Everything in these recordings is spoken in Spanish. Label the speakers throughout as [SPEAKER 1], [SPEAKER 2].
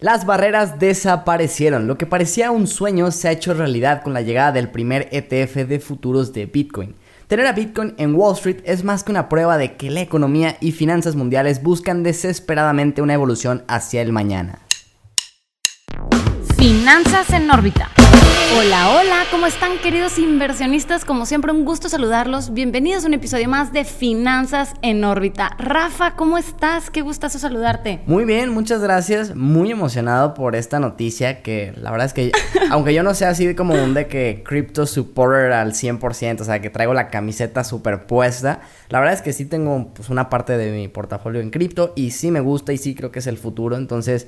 [SPEAKER 1] Las barreras desaparecieron. Lo que parecía un sueño se ha hecho realidad con la llegada del primer ETF de futuros de Bitcoin. Tener a Bitcoin en Wall Street es más que una prueba de que la economía y finanzas mundiales buscan desesperadamente una evolución hacia el mañana.
[SPEAKER 2] Finanzas en órbita. Hola, hola, ¿cómo están queridos inversionistas? Como siempre, un gusto saludarlos. Bienvenidos a un episodio más de Finanzas en órbita. Rafa, ¿cómo estás? Qué gustazo saludarte.
[SPEAKER 1] Muy bien, muchas gracias. Muy emocionado por esta noticia que la verdad es que, aunque yo no sea así como un de que crypto supporter al 100%, o sea, que traigo la camiseta superpuesta, la verdad es que sí tengo pues, una parte de mi portafolio en cripto y sí me gusta y sí creo que es el futuro. Entonces,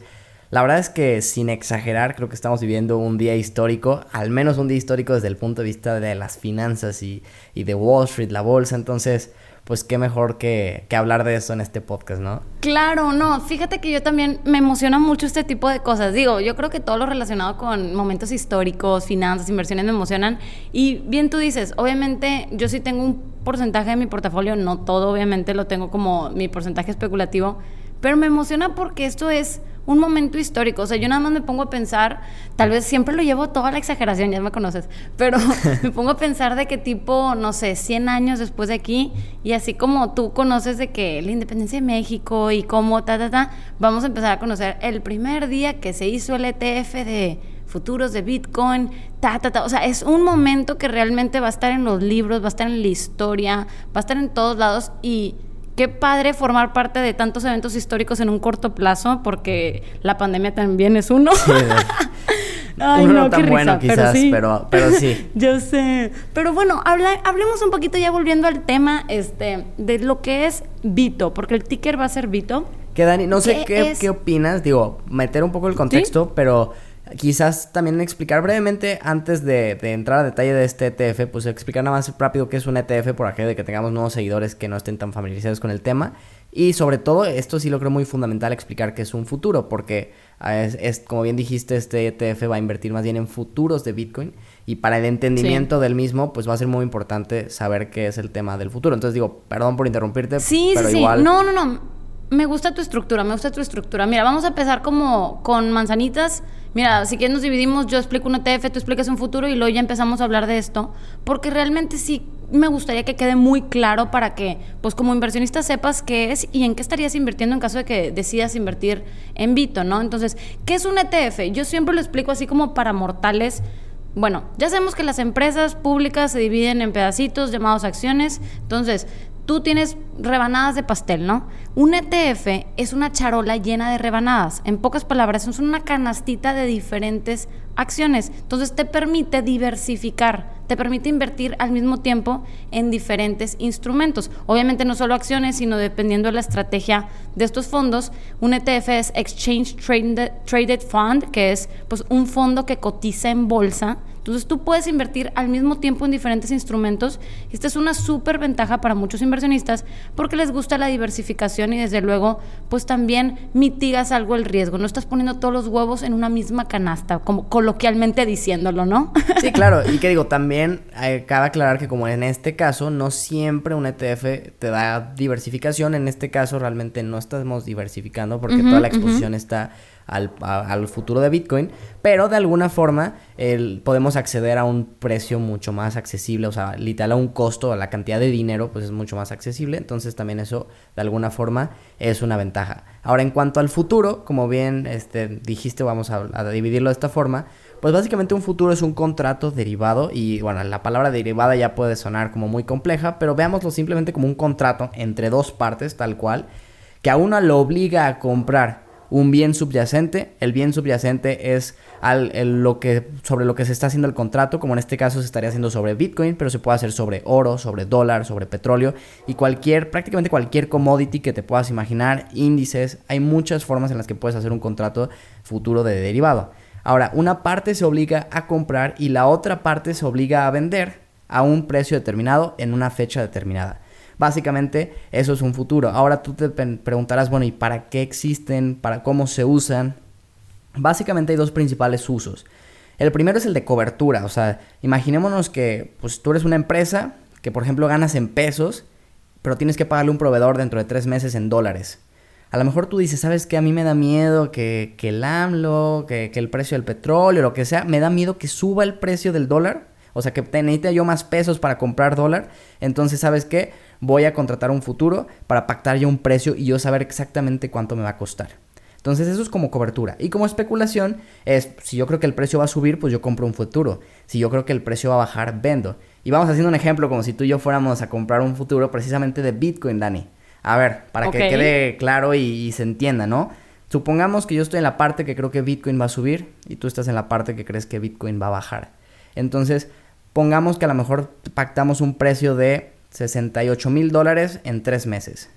[SPEAKER 1] la verdad es que sin exagerar, creo que estamos viviendo un día histórico, al menos un día histórico desde el punto de vista de las finanzas y, de Wall Street, la bolsa. Entonces, pues qué mejor que, que, hablar de eso en este podcast, ¿no?
[SPEAKER 2] Claro, no, fíjate que yo también me emociona mucho este tipo de cosas. Digo, yo creo que todo lo relacionado con momentos históricos, finanzas, inversiones me emocionan. Y bien tú dices, obviamente yo sí tengo un porcentaje de mi portafolio, no todo, obviamente lo tengo como mi porcentaje especulativo, pero me emociona porque esto es un momento histórico. O sea, yo nada más me pongo a pensar, tal vez siempre lo llevo toda la exageración, ya me conoces, pero me pongo a pensar de qué tipo, no sé, 100 años después de aquí, y así como tú conoces de que la independencia de México y cómo, ta, ta, ta, vamos a empezar a conocer el primer día que se hizo el ETF de futuros de Bitcoin, ta, ta, ta. O sea, es un momento que realmente va a estar en los libros, va a estar en la historia, va a estar en todos lados y qué padre formar parte de tantos eventos históricos en un corto plazo, porque la pandemia también es uno. Sí,
[SPEAKER 1] Ay, uno no, tan bueno quizás, pero sí.
[SPEAKER 2] Yo sé. Pero bueno, hablemos un poquito ya volviendo al tema este, de lo que es Vito, porque el ticker va a ser Vito.
[SPEAKER 1] Que Dani, no sé qué, qué, opinas, digo, meter un poco el contexto, pero quizás también explicar brevemente, antes de, entrar a detalle de este ETF, pues explicar nada más rápido qué es un ETF por aquello de que tengamos nuevos seguidores que no estén tan familiarizados con el tema. Y sobre todo, esto sí lo creo muy fundamental explicar qué es un futuro, porque ah, es, como bien dijiste, este ETF va a invertir más bien en futuros de Bitcoin y para el entendimiento del mismo, pues va a ser muy importante saber qué es el tema del futuro. Entonces digo, perdón por interrumpirte,
[SPEAKER 2] sí, pero sí, igual... Sí. No, no, no me gusta tu estructura, me gusta tu estructura. Mira, vamos a empezar como con manzanitas. Mira, si quieres nos dividimos, yo explico un ETF, tú explicas un futuro y luego ya empezamos a hablar de esto, porque realmente sí me gustaría que quede muy claro para que, pues como inversionista sepas qué es y en qué estarías invirtiendo en caso de que decidas invertir en Vito, ¿no? Entonces, ¿qué es un ETF? Yo siempre lo explico así como para mortales. Bueno, ya sabemos que las empresas públicas se dividen en pedacitos llamados acciones. Entonces, tú tienes rebanadas de pastel, ¿no? Un ETF es una charola llena de rebanadas. En pocas palabras, es una canastita de diferentes acciones. Entonces te permite diversificar, te permite invertir al mismo tiempo en diferentes instrumentos. Obviamente no solo acciones, sino dependiendo de la estrategia de estos fondos. Un ETF es Exchange Traded, Fund, que es pues, un fondo que cotiza en bolsa entonces tú puedes invertir al mismo tiempo en diferentes instrumentos. Esta es una súper ventaja para muchos inversionistas porque les gusta la diversificación y desde luego pues también mitigas algo el riesgo. No estás poniendo todos los huevos en una misma canasta, como coloquialmente diciéndolo, ¿no?
[SPEAKER 1] Sí, claro. Y que digo, también eh, cabe aclarar que como en este caso no siempre un ETF te da diversificación. En este caso realmente no estamos diversificando porque toda la exposición está al, futuro de Bitcoin, pero de alguna forma podemos acceder a un precio mucho más accesible, o sea, literal a un costo, a la cantidad de dinero, pues es mucho más accesible, entonces también eso de alguna forma es una ventaja. Ahora, en cuanto al futuro, como bien este, dijiste, vamos a, a dividirlo de esta forma, pues básicamente un futuro es un contrato derivado y bueno, la palabra derivada ya puede sonar como muy compleja, pero veámoslo simplemente como un contrato entre dos partes tal cual, que a una lo obliga a comprar un bien subyacente. El bien subyacente es lo que, sobre lo que se está haciendo el contrato, como en este caso se estaría haciendo sobre Bitcoin, pero se puede hacer sobre oro, sobre dólar, sobre petróleo y cualquier, prácticamente cualquier commodity que te puedas imaginar, índices. Hay muchas formas en las que puedes hacer un contrato futuro de derivado. Ahora, una parte se obliga a comprar y la otra parte se obliga a vender a un precio determinado en una fecha determinada. Básicamente eso es un futuro. Ahora tú te preguntarás, bueno, ¿y para qué existen? ¿Para cómo se usan? Básicamente hay dos principales usos. El primero es el de cobertura, o sea, imaginémonos que pues, tú eres una empresa que por ejemplo ganas en pesos, pero tienes que pagarle un proveedor dentro de tres meses en dólares. A lo mejor tú dices, ¿sabes qué? A mí me da miedo que, que el AMLO, que, que el precio del petróleo, lo que sea, me da miedo que suba el precio del dólar. O sea, que necesite yo más pesos para comprar dólar. Entonces, ¿sabes qué? Voy a contratar un futuro para pactar yo un precio y yo saber exactamente cuánto me va a costar. Entonces eso es como cobertura. Y como especulación es, si yo creo que el precio va a subir, pues yo compro un futuro. Si yo creo que el precio va a bajar, vendo. Y vamos haciendo un ejemplo como si tú y yo fuéramos a comprar un futuro precisamente de Bitcoin, Dani. A ver, para que quede claro y, se entienda, ¿no? Supongamos que yo estoy en la parte que creo que Bitcoin va a subir y tú estás en la parte que crees que Bitcoin va a bajar. Entonces, pongamos que a lo mejor pactamos un precio de 68 mil dólares en tres meses.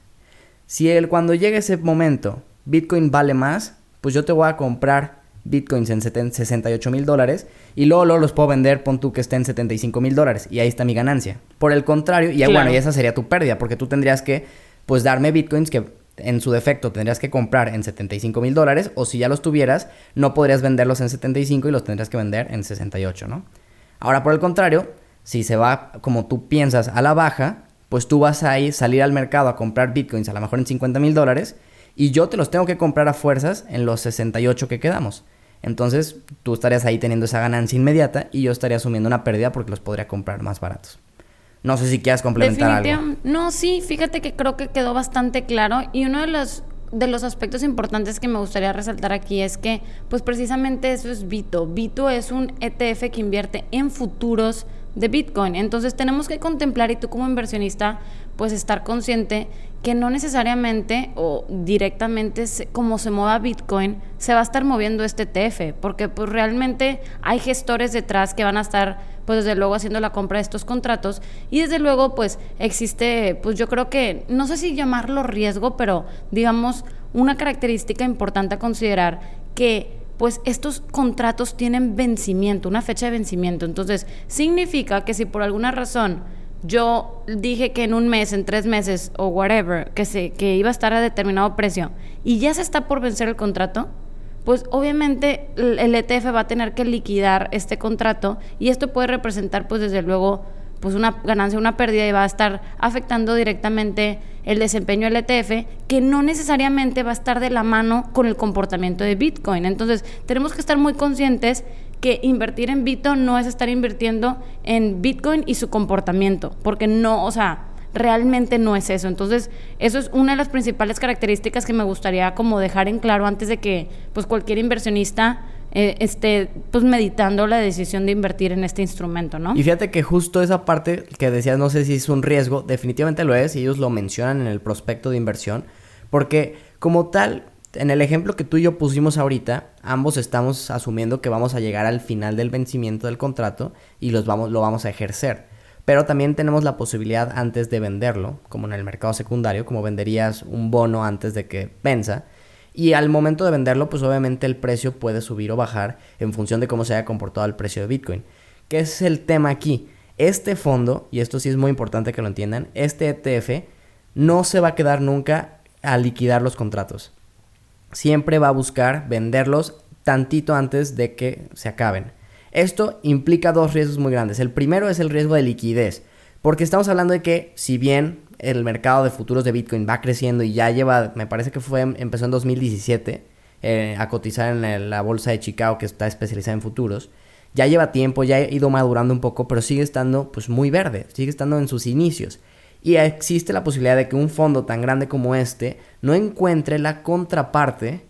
[SPEAKER 1] Si el, cuando llegue ese momento Bitcoin vale más, pues yo te voy a comprar Bitcoins en 68 mil dólares y luego, los puedo vender, pon tú que esté en 75 mil dólares y ahí está mi ganancia. Por el contrario, y bueno, y esa sería tu pérdida porque tú tendrías que, pues, darme Bitcoins que en su defecto tendrías que comprar en 75 mil dólares o si ya los tuvieras, no podrías venderlos en 75 y los tendrías que vender en 68, ¿no? Ahora, por el contrario, si se va como tú piensas a la baja, pues tú vas a ir, salir al mercado a comprar Bitcoins a lo mejor en 50 mil dólares y yo te los tengo que comprar a fuerzas en los 68 que quedamos. Entonces tú estarías ahí teniendo esa ganancia inmediata y yo estaría asumiendo una pérdida porque los podría comprar más baratos. No sé si quieras complementar algo.
[SPEAKER 2] No, sí, fíjate que creo que quedó bastante claro y uno de los de los aspectos importantes que me gustaría resaltar aquí es que, pues precisamente eso es Vito. Vito es un ETF que invierte en futuros de Bitcoin. Entonces tenemos que contemplar y tú como inversionista, pues estar consciente que no necesariamente o directamente como se mueva Bitcoin, se va a estar moviendo este ETF, porque pues realmente hay gestores detrás que van a estar pues desde luego haciendo la compra de estos contratos y desde luego pues existe pues yo creo que no sé si llamarlo riesgo, pero digamos una característica importante a considerar que pues estos contratos tienen vencimiento, una fecha de vencimiento. Entonces, significa que si por alguna razón yo dije que en un mes, en tres meses o whatever, que, se, que iba a estar a determinado precio y ya se está por vencer el contrato, pues obviamente el ETF va a tener que liquidar este contrato y esto puede representar pues desde luego pues una ganancia, una pérdida y va a estar afectando directamente el desempeño del ETF, que no necesariamente va a estar de la mano con el comportamiento de Bitcoin. Entonces, tenemos que estar muy conscientes que invertir en Bitcoin no es estar invirtiendo en Bitcoin y su comportamiento, porque no, o sea, realmente no es eso. Entonces, eso es una de las principales características que me gustaría como dejar en claro antes de que pues cualquier inversionista eh, esté pues meditando la decisión de invertir en este instrumento, ¿no?
[SPEAKER 1] Y fíjate que justo esa parte que decías, no sé si es un riesgo, definitivamente lo es y ellos lo mencionan en el prospecto de inversión, porque como tal, en el ejemplo que tú y yo pusimos ahorita, ambos estamos asumiendo que vamos a llegar al final del vencimiento del contrato y los vamos, lo vamos a ejercer. Pero también tenemos la posibilidad antes de venderlo, como en el mercado secundario, como venderías un bono antes de que venza. Y al momento de venderlo, pues obviamente el precio puede subir o bajar en función de cómo se haya comportado el precio de Bitcoin. ¿Qué es el tema aquí? Este fondo, y esto sí es muy importante que lo entiendan, este ETF no se va a quedar nunca a liquidar los contratos siempre va a buscar venderlos tantito antes de que se acaben. Esto implica dos riesgos muy grandes. El primero es el riesgo de liquidez, porque estamos hablando de que si bien el mercado de futuros de Bitcoin va creciendo y ya lleva, me parece que fue empezó en 2017 eh, a cotizar en la bolsa de Chicago que está especializada en futuros, ya lleva tiempo, ya ha ido madurando un poco, pero sigue estando pues muy verde, sigue estando en sus inicios. Y existe la posibilidad de que un fondo tan grande como este no encuentre la contraparte,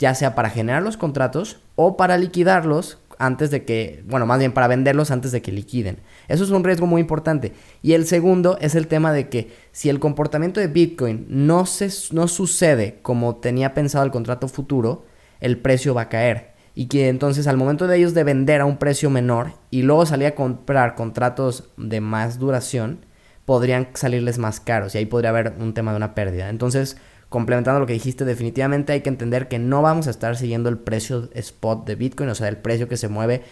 [SPEAKER 1] ya sea para generar los contratos o para liquidarlos antes de que, bueno, más bien para venderlos antes de que liquiden. Eso es un riesgo muy importante. Y el segundo es el tema de que si el comportamiento de Bitcoin no, se, no sucede como tenía pensado el contrato futuro, el precio va a caer. Y que entonces al momento de ellos de vender a un precio menor y luego salir a comprar contratos de más duración, podrían salirles más caros y ahí podría haber un tema de una pérdida. Entonces, complementando lo que dijiste, definitivamente hay que entender que no vamos a estar siguiendo el precio spot de Bitcoin, o sea, el precio que se mueve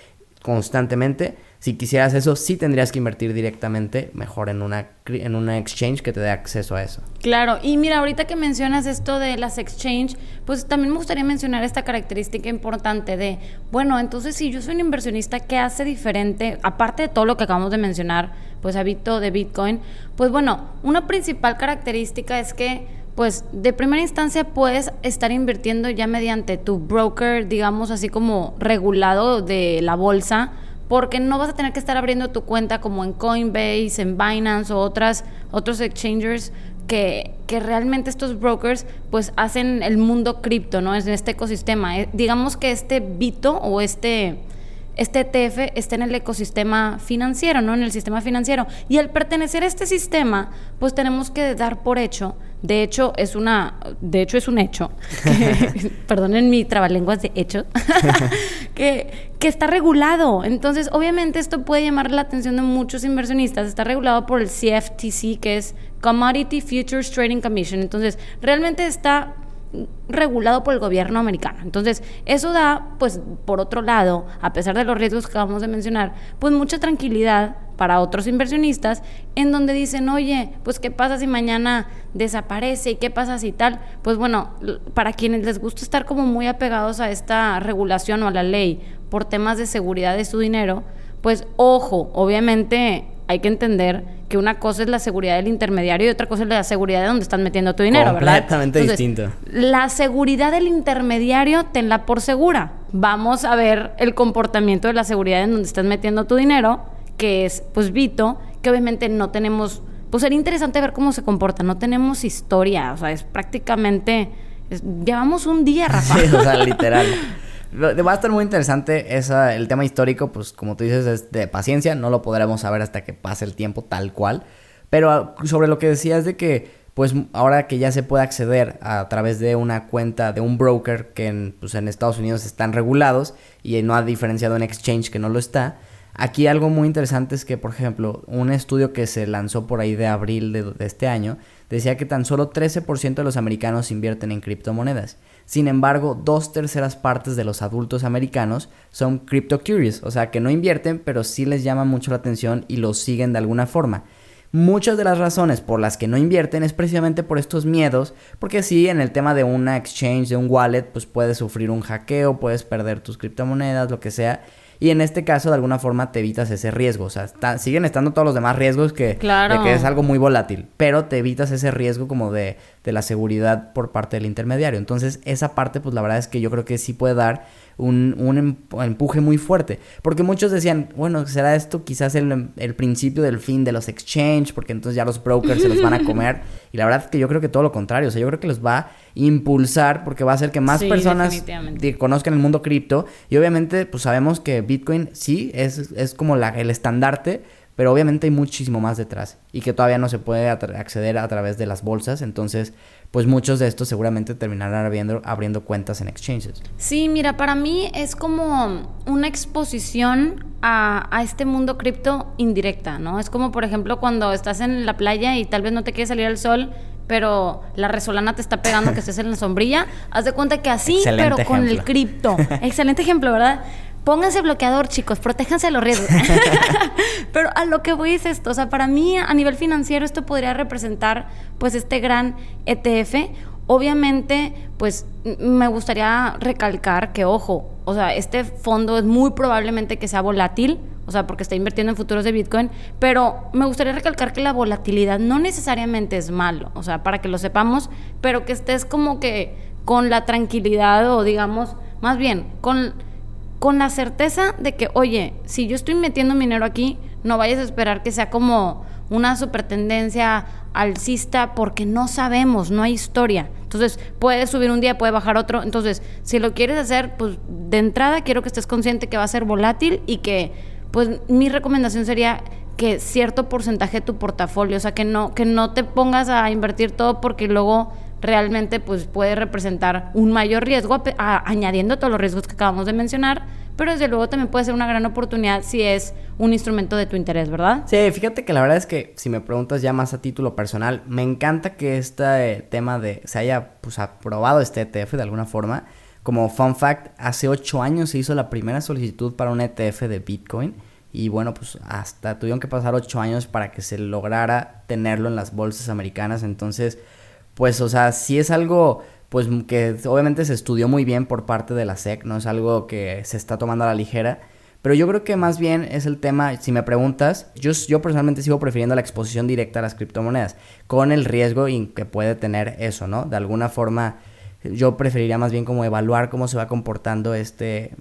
[SPEAKER 1] constantemente. Si quisieras eso, sí tendrías que invertir directamente mejor en una, en una exchange que te dé acceso a eso.
[SPEAKER 2] Claro, y mira, ahorita que mencionas esto de las exchange, pues también me gustaría mencionar esta característica importante de, bueno, entonces si yo soy un inversionista, ¿qué hace diferente, aparte de todo lo que acabamos de mencionar, pues habito de Bitcoin? Pues bueno, una principal característica es que pues de primera instancia puedes estar invirtiendo ya mediante tu broker, digamos así como regulado de la bolsa, porque no vas a tener que estar abriendo tu cuenta como en Coinbase, en Binance o otras, otros exchangers que, que realmente estos brokers pues hacen el mundo cripto, ¿no? Es en este ecosistema. Eh, digamos que este Bito o este este ETF está en el ecosistema financiero, ¿no? En el sistema financiero. Y al pertenecer a este sistema, pues tenemos que dar por hecho, de hecho es una, de hecho es un hecho, perdonen mi trabalenguas de hecho, que, que está regulado. Entonces, obviamente esto puede llamar la atención de muchos inversionistas. Está regulado por el CFTC, que es Commodity Futures Trading Commission. Entonces, realmente está regulado por el gobierno americano. Entonces, eso da, pues, por otro lado, a pesar de los riesgos que acabamos de mencionar, pues mucha tranquilidad para otros inversionistas en donde dicen, oye, pues, ¿qué pasa si mañana desaparece? ¿Y qué pasa si tal? Pues bueno, para quienes les gusta estar como muy apegados a esta regulación o a la ley por temas de seguridad de su dinero, pues ojo, obviamente hay que entender que una cosa es la seguridad del intermediario y otra cosa es la seguridad de donde están metiendo tu dinero, ¿verdad?
[SPEAKER 1] Completamente distinto.
[SPEAKER 2] La seguridad del intermediario, tenla por segura. Vamos a ver el comportamiento de la seguridad en donde estás metiendo tu dinero, que es, pues, Vito, que obviamente no tenemos... Pues sería interesante ver cómo se comporta. No tenemos historia, o sea, es prácticamente... llevamos un día, Rafa.
[SPEAKER 1] Sí, o sea, literal. Va a estar muy interesante esa, el tema histórico, pues como tú dices, es de paciencia, no lo podremos saber hasta que pase el tiempo tal cual. Pero ah, sobre lo que decías de que, pues ahora que ya se puede acceder a través de una cuenta de un broker que en, pues, en Estados Unidos están regulados y no ha diferenciado en exchange que no lo está, Aquí algo muy interesante es que, por ejemplo, un estudio que se lanzó por ahí de abril de, este año decía que tan solo 13% de los americanos invierten en criptomonedas. Sin embargo, dos terceras partes de los adultos americanos son crypto curious, o sea que no invierten, pero sí les llama mucho la atención y los siguen de alguna forma. Muchas de las razones por las que no invierten es precisamente por estos miedos, porque si en el tema de una exchange, de un wallet, pues puedes sufrir un hackeo, puedes perder tus criptomonedas, lo que sea. Y en este caso, de alguna forma, te evitas ese riesgo. O sea, siguen estando todos los demás riesgos que, de que es algo muy volátil. Pero te evitas ese riesgo como de, de la seguridad por parte del intermediario. Entonces, esa parte, pues la verdad es que yo creo que sí puede dar un, un empuje muy fuerte. Porque muchos decían, bueno, será esto quizás el, el, principio del fin de los exchange, porque entonces ya los brokers se los van a comer. Y la verdad es que yo creo que todo lo contrario. O sea, yo creo que los va a impulsar porque va a hacer que más personas conozcan el mundo cripto. Y obviamente, pues sabemos que Bitcoin sí es, es como la, el estandarte pero obviamente hay muchísimo más detrás y que todavía no se puede acceder a través de las bolsas, entonces pues muchos de estos seguramente terminarán abriendo, abriendo cuentas en exchanges.
[SPEAKER 2] Sí, mira, para mí es como una exposición a, a este mundo cripto indirecta, ¿no? Es como, por ejemplo, cuando estás en la playa y tal vez no te quieres salir al sol, pero la resolana te está pegando que estés en la sombrilla. Haz de cuenta que así, pero con el cripto. Excelente ejemplo, ¿verdad? Pónganse bloqueador, chicos, protéjanse de los riesgos. Pero a lo que voy es esto, o sea, para mí a nivel financiero esto podría representar pues este gran ETF. Obviamente, pues me gustaría recalcar que, ojo, o sea, este fondo es muy probablemente que sea volátil, o sea, porque está invirtiendo en futuros de Bitcoin, pero me gustaría recalcar que la volatilidad no necesariamente es malo, o sea, para que lo sepamos, pero que estés como que con la tranquilidad o digamos, más bien, con con la certeza de que, oye, si yo estoy metiendo dinero aquí, no vayas a esperar que sea como una super tendencia alcista porque no sabemos, no hay historia. Entonces, puede subir un día, puede bajar otro. Entonces, si lo quieres hacer, pues de entrada quiero que estés consciente que va a ser volátil y que, pues mi recomendación sería que cierto porcentaje de tu portafolio, o sea, que no, que no te pongas a invertir todo porque luego realmente pues puede representar un mayor riesgo, añadiendo todos los riesgos que acabamos de mencionar, pero desde luego también puede ser una gran oportunidad si es un instrumento de tu interés, ¿verdad?
[SPEAKER 1] Sí, fíjate que la verdad es que si me preguntas ya más a título personal, me encanta que este tema de se haya pues aprobado este ETF de alguna forma. Como fun fact, hace ocho años se hizo la primera solicitud para un ETF de Bitcoin. Y bueno, pues hasta tuvieron que pasar ocho años para que se lograra tenerlo en las bolsas americanas. Entonces, pues, o sea, sí es algo, pues, que obviamente se estudió muy bien por parte de la SEC, no es algo que se está tomando a la ligera, Pero yo creo que más bien es el tema, si me preguntas, yo, yo personalmente sigo prefiriendo la exposición directa a las criptomonedas, con el riesgo que puede tener eso, ¿no? De alguna forma, yo preferiría más bien como evaluar cómo se va comportando este,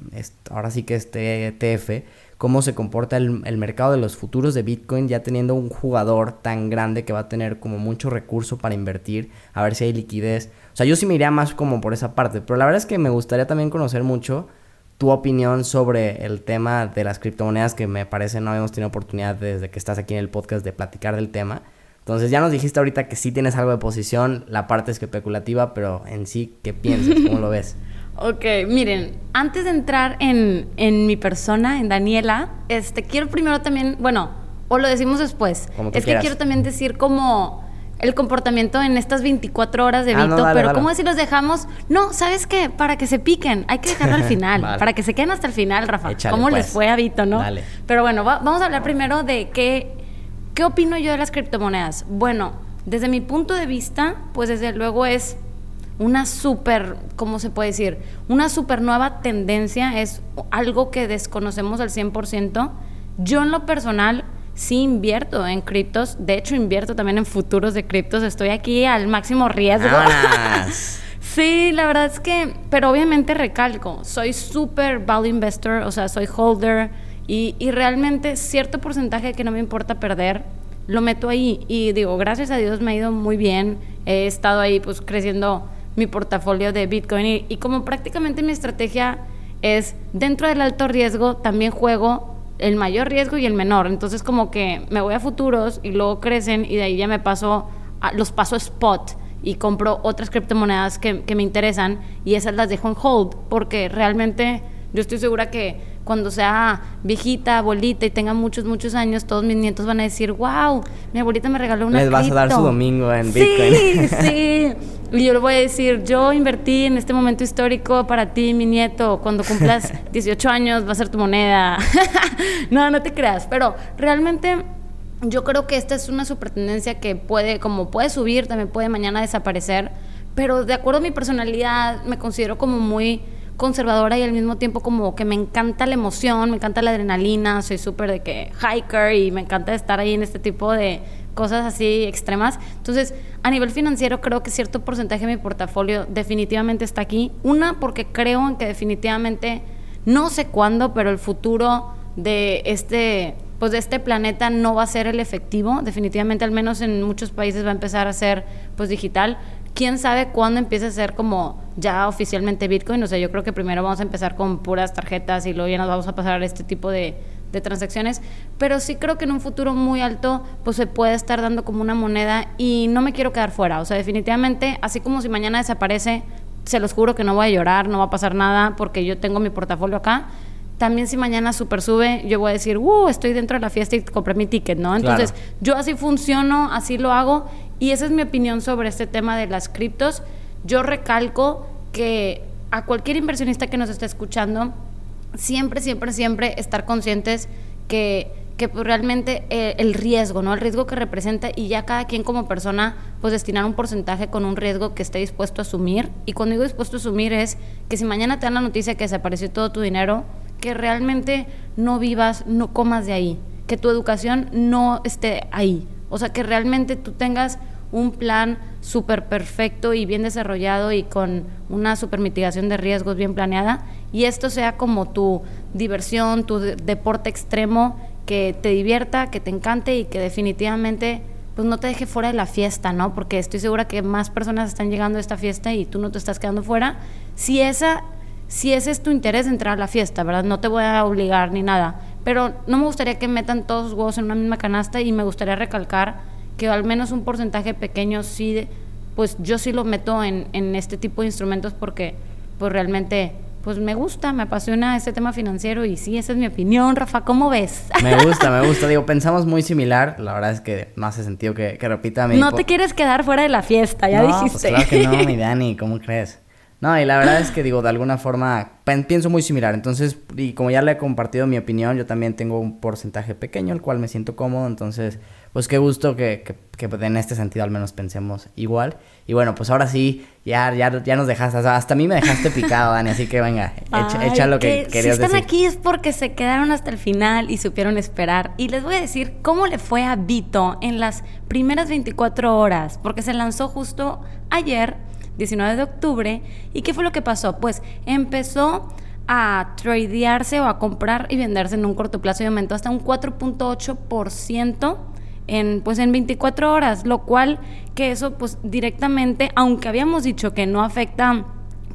[SPEAKER 1] ahora sí que este ETF, cómo se comporta el, el, mercado de los futuros de Bitcoin, ya teniendo un jugador tan grande que va a tener como mucho recurso para invertir, a ver si hay liquidez. O sea, yo sí me iría más como por esa parte, pero la verdad es que me gustaría también conocer mucho tu opinión sobre el tema de las criptomonedas que me parece no habíamos tenido oportunidad desde que estás aquí en el podcast de platicar del tema. Entonces ya nos dijiste ahorita que sí tienes algo de posición, la parte es especulativa, pero en sí, ¿qué piensas? ¿Cómo lo ves?
[SPEAKER 2] Ok, miren, antes de entrar en, en, mi persona, en Daniela, este, quiero primero también, bueno, o lo decimos después, es que quiero también decir como el comportamiento en estas 24 horas de ah, Vito, pero ¿cómo si los dejamos? No, ¿sabes qué? Para que se piquen, hay que dejarlo al final, para que se queden hasta el final, Rafa. ¿Cómo les pues. fue a Vito, no? Pero bueno, vamos a hablar primero de qué, qué opino yo de las criptomonedas. Bueno, desde mi punto de vista, pues desde luego es una súper, ¿cómo se puede decir? Una súper nueva tendencia, es algo que desconocemos al 100%. Yo en lo personal sí invierto en criptos, de hecho invierto también en futuros de criptos, estoy aquí al máximo riesgo. sí, la verdad es que, pero obviamente recalco, soy súper value investor, o sea, soy holder y, y realmente cierto porcentaje que no me importa perder, lo meto ahí y digo, gracias a Dios me ha ido muy bien, he estado ahí pues creciendo mi portafolio de Bitcoin y, y como prácticamente mi estrategia es dentro del alto riesgo, también juego el mayor riesgo y el menor. Entonces como que me voy a futuros y luego crecen y de ahí ya me paso, los paso spot y compro otras criptomonedas que, que me interesan y esas las dejo en hold porque realmente yo estoy segura que cuando sea viejita, abuelita y tenga muchos, muchos años, todos mis nietos van a decir, wow, mi abuelita me regaló una
[SPEAKER 1] Les vas a dar su domingo en Bitcoin.
[SPEAKER 2] Sí, sí. Y yo le voy a decir, yo invertí en este momento histórico para ti, mi nieto, cuando cumplas 18 años va a ser tu moneda. no, no te creas, pero realmente yo creo que esta es una super tendencia que puede, como puede subir, también puede mañana desaparecer, pero de acuerdo a mi personalidad me considero como muy conservadora y al mismo tiempo como que me encanta la emoción, me encanta la adrenalina, soy súper de que hiker y me encanta estar ahí en este tipo de cosas así extremas. Entonces, a nivel financiero creo que cierto porcentaje de mi portafolio definitivamente está aquí. Una, porque creo en que definitivamente, no sé cuándo, pero el futuro de este pues de este planeta no va a ser el efectivo, definitivamente al menos en muchos países va a empezar a ser pues digital quién sabe cuándo empiece a ser como ya oficialmente Bitcoin. O sea, yo creo que primero vamos a empezar con puras tarjetas y luego ya nos vamos a pasar a este tipo de, de transacciones. Pero sí creo que en un futuro muy alto, pues se puede estar dando como una moneda y no me quiero quedar fuera. O sea, definitivamente, así como si mañana desaparece, se los juro que no voy a llorar, no va a pasar nada porque yo tengo mi portafolio acá también si mañana super sube, yo voy a decir, uh, estoy dentro de la fiesta y compré mi ticket, ¿no? Entonces, yo así funciono, así lo hago y esa es mi opinión sobre este tema de las criptos. Yo recalco que a cualquier inversionista que nos esté escuchando, siempre, siempre, siempre estar conscientes que, que pues realmente eh, el riesgo, ¿no? El riesgo que representa y ya cada quien como persona, pues destinar un porcentaje con un riesgo que esté dispuesto a asumir. Y cuando digo dispuesto a asumir es que si mañana te dan la noticia que desapareció todo tu dinero, que realmente no vivas, no comas de ahí, que tu educación no esté ahí. O sea, que realmente tú tengas un plan súper perfecto y bien desarrollado y con una super mitigación de riesgos bien planeada y esto sea como tu diversión, tu deporte extremo que te divierta, que te encante y que definitivamente pues no te deje fuera de la fiesta, ¿no? Porque estoy segura que más personas están llegando a esta fiesta y tú no te estás quedando fuera. Si esa si ese es tu interés entrar a la fiesta, ¿verdad? No te voy a obligar ni nada, pero no me gustaría que metan todos los huevos en una misma canasta y me gustaría recalcar que al menos un porcentaje pequeño sí, pues yo sí lo meto en, en este tipo de instrumentos porque pues realmente pues me gusta, me apasiona este tema financiero y sí, esa es mi opinión, Rafa, ¿cómo ves?
[SPEAKER 1] Me gusta, me gusta, digo, pensamos muy similar, la verdad es que no hace sentido que, repita mi...
[SPEAKER 2] No te quieres quedar fuera de la fiesta, ya
[SPEAKER 1] no,
[SPEAKER 2] dijiste.
[SPEAKER 1] Pues claro que no, mi Dani, ¿cómo crees? No, y la verdad es que digo, de alguna forma pienso muy similar. Entonces, y como ya le he compartido mi opinión, yo también tengo un porcentaje pequeño, el cual me siento cómodo. Entonces, pues qué gusto que, que, que en este sentido al menos pensemos igual. Y bueno, pues ahora sí, ya, ya, ya nos dejaste, hasta a mí me dejaste picado, Dani, así que venga, echa, lo que, querías
[SPEAKER 2] si están aquí es porque se quedaron hasta el final y supieron esperar. Y les voy a decir cómo le fue a Vito en las primeras 24 horas, porque se lanzó justo ayer 19 de octubre. ¿Y qué fue lo que pasó? Pues empezó a tradearse o a comprar y venderse en un corto plazo y aumentó hasta un 4.8% en pues en 24 horas, lo cual que eso pues directamente, aunque habíamos dicho que no afecta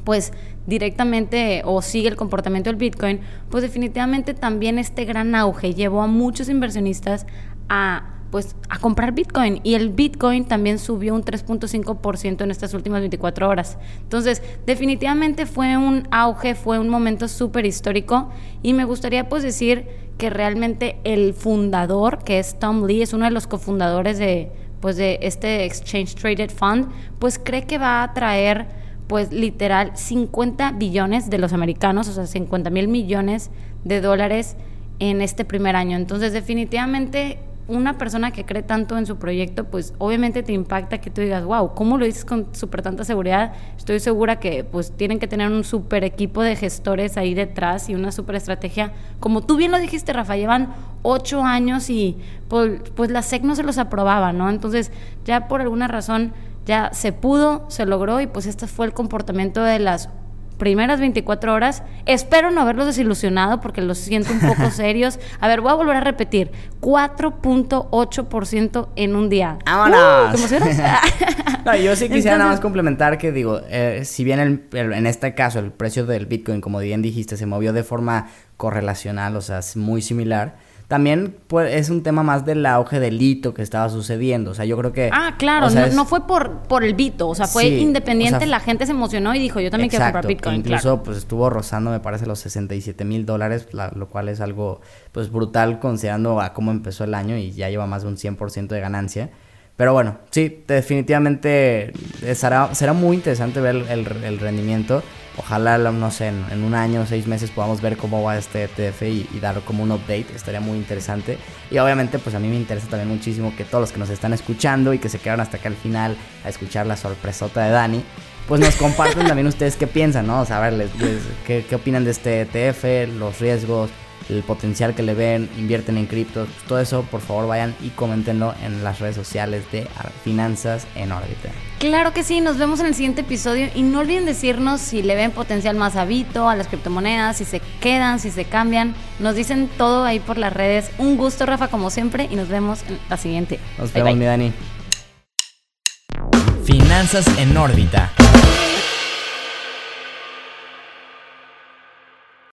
[SPEAKER 2] pues directamente o sigue el comportamiento del Bitcoin, pues definitivamente también este gran auge llevó a muchos inversionistas a pues a comprar Bitcoin y el Bitcoin también subió un 3.5% en estas últimas 24 horas. Entonces, definitivamente fue un auge, fue un momento súper histórico y me gustaría pues decir que realmente el fundador, que es Tom Lee, es uno de los cofundadores de pues de este Exchange Traded Fund, pues cree que va a traer pues literal 50 billones de los americanos, o sea, 50 mil millones de dólares en este primer año. Entonces, definitivamente una persona que cree tanto en su proyecto, pues obviamente te impacta que tú digas, wow, ¿cómo lo dices con súper tanta seguridad? Estoy segura que pues tienen que tener un súper equipo de gestores ahí detrás y una súper estrategia. Como tú bien lo dijiste, Rafa, llevan ocho años y pues, pues la SEC no se los aprobaba, ¿no? Entonces ya por alguna razón ya se pudo, se logró y pues este fue el comportamiento de las primeras 24 horas. Espero no haberlos desilusionado porque los siento un poco serios. A ver, voy a volver a repetir. 4.8% en un día.
[SPEAKER 1] ¡Vámonos! Uh, no, yo sí quisiera nada más complementar que digo, eh, si bien el, en este caso el precio del Bitcoin, como bien dijiste, se movió de forma correlacional, o sea, es muy similar también pues, es un tema más del auge del hito que estaba sucediendo. O sea, yo creo que.
[SPEAKER 2] Ah, claro, no, fue por, por el Vito, o sea, fue independiente, la gente se emocionó y dijo, yo también quiero comprar Bitcoin.
[SPEAKER 1] Incluso, pues estuvo rozando, me parece, los 67 mil dólares, lo cual es algo, pues, brutal considerando a cómo empezó el año y ya lleva más de un 100% de ganancia. Pero bueno, sí, definitivamente será, será muy interesante ver el, el rendimiento. Ojalá, no sé, en, un año o seis meses podamos ver cómo va este ETF y, dar como un update. Estaría muy interesante. Y obviamente, pues a mí me interesa también muchísimo que todos los que nos están escuchando y que se quedaron hasta acá al final a escuchar la sorpresota de Dani, pues nos comparten también ustedes qué piensan, ¿no? O a ver, qué, qué opinan de este ETF, los riesgos, el potencial que le ven, invierten en criptos, pues, todo eso, por favor vayan y coméntenlo en las redes sociales de Finanzas en órbita.
[SPEAKER 2] Claro que sí, nos vemos en el siguiente episodio y no olviden decirnos si le ven potencial más a Vito, a las criptomonedas, si se quedan, si se cambian. Nos dicen todo ahí por las redes. Un gusto, Rafa, como siempre, y nos vemos en la siguiente.
[SPEAKER 1] Nos vemos, mi Dani.
[SPEAKER 3] Finanzas en órbita.